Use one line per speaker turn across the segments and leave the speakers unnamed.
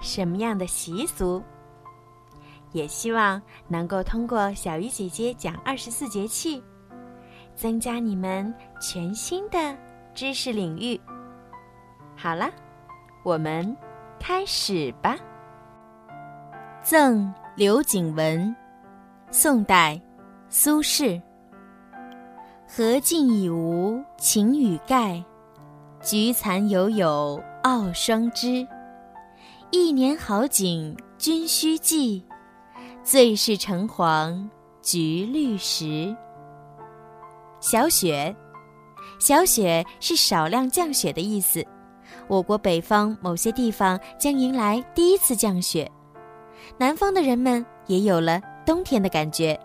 什么样的习俗？也希望能够通过小鱼姐姐讲二十四节气，增加你们全新的知识领域。好了，我们开始吧。
赠刘景文，宋代，苏轼。荷尽已无擎雨盖，菊残犹有傲霜枝。一年好景君须记，最是橙黄橘绿时。小雪，小雪是少量降雪的意思。我国北方某些地方将迎来第一次降雪，南方的人们也有了冬天的感觉。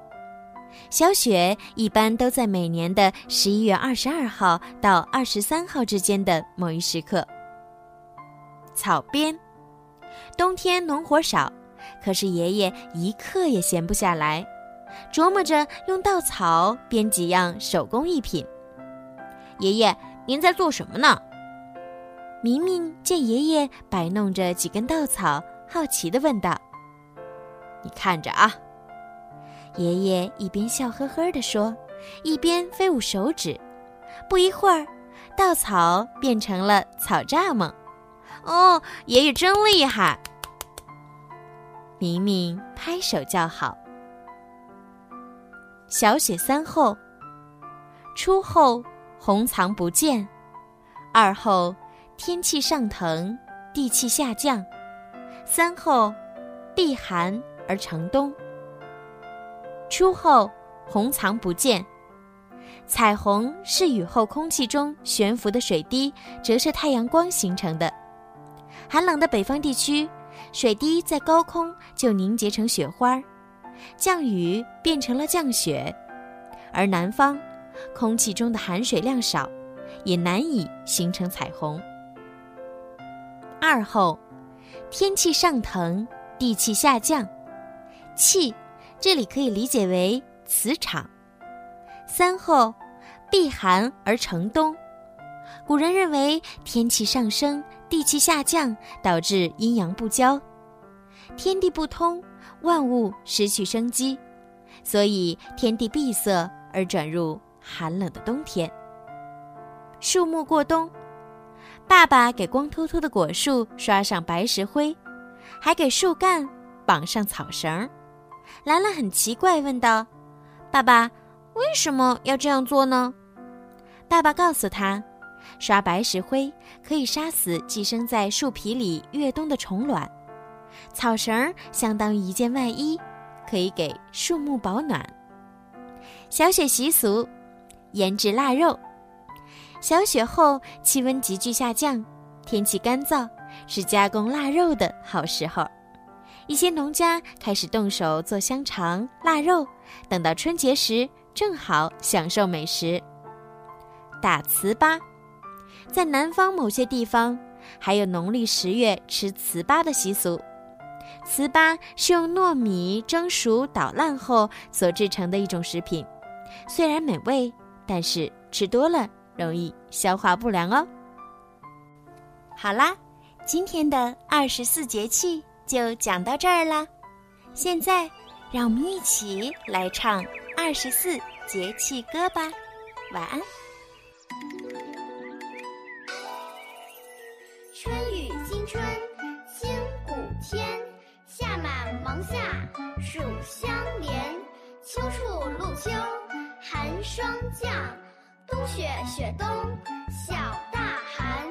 小雪一般都在每年的十一月二十二号到二十三号之间的某一时刻。草编。冬天农活少，可是爷爷一刻也闲不下来，琢磨着用稻草编几样手工艺品。
爷爷，您在做什么呢？
明明见爷爷摆弄着几根稻草，好奇地问道：“
你看着啊。”
爷爷一边笑呵呵地说，一边飞舞手指。不一会儿，稻草变成了草蚱蜢。
哦，爷爷真厉害！
明明拍手叫好。小雪三后：初后红藏不见，二后天气上腾，地气下降，三后避寒而成冬。初后红藏不见，彩虹是雨后空气中悬浮的水滴折射太阳光形成的。寒冷的北方地区，水滴在高空就凝结成雪花，降雨变成了降雪；而南方，空气中的含水量少，也难以形成彩虹。二后，天气上腾，地气下降，气，这里可以理解为磁场。三后，避寒而成冬。古人认为天气上升。地气下降，导致阴阳不交，天地不通，万物失去生机，所以天地闭塞而转入寒冷的冬天。树木过冬，爸爸给光秃秃的果树刷上白石灰，还给树干绑上草绳。兰兰很奇怪，问道：“爸爸，为什么要这样做呢？”爸爸告诉他。刷白石灰可以杀死寄生在树皮里越冬的虫卵，草绳相当于一件外衣，可以给树木保暖。小雪习俗，腌制腊肉。小雪后气温急剧下降，天气干燥，是加工腊肉的好时候。一些农家开始动手做香肠、腊肉，等到春节时正好享受美食。打糍粑。在南方某些地方，还有农历十月吃糍粑的习俗。糍粑是用糯米蒸熟捣烂后所制成的一种食品，虽然美味，但是吃多了容易消化不良哦。好啦，今天的二十四节气就讲到这儿啦。现在，让我们一起来唱二十四节气歌吧。晚安。
暑相连秋处露秋寒霜降冬雪雪冬小大寒。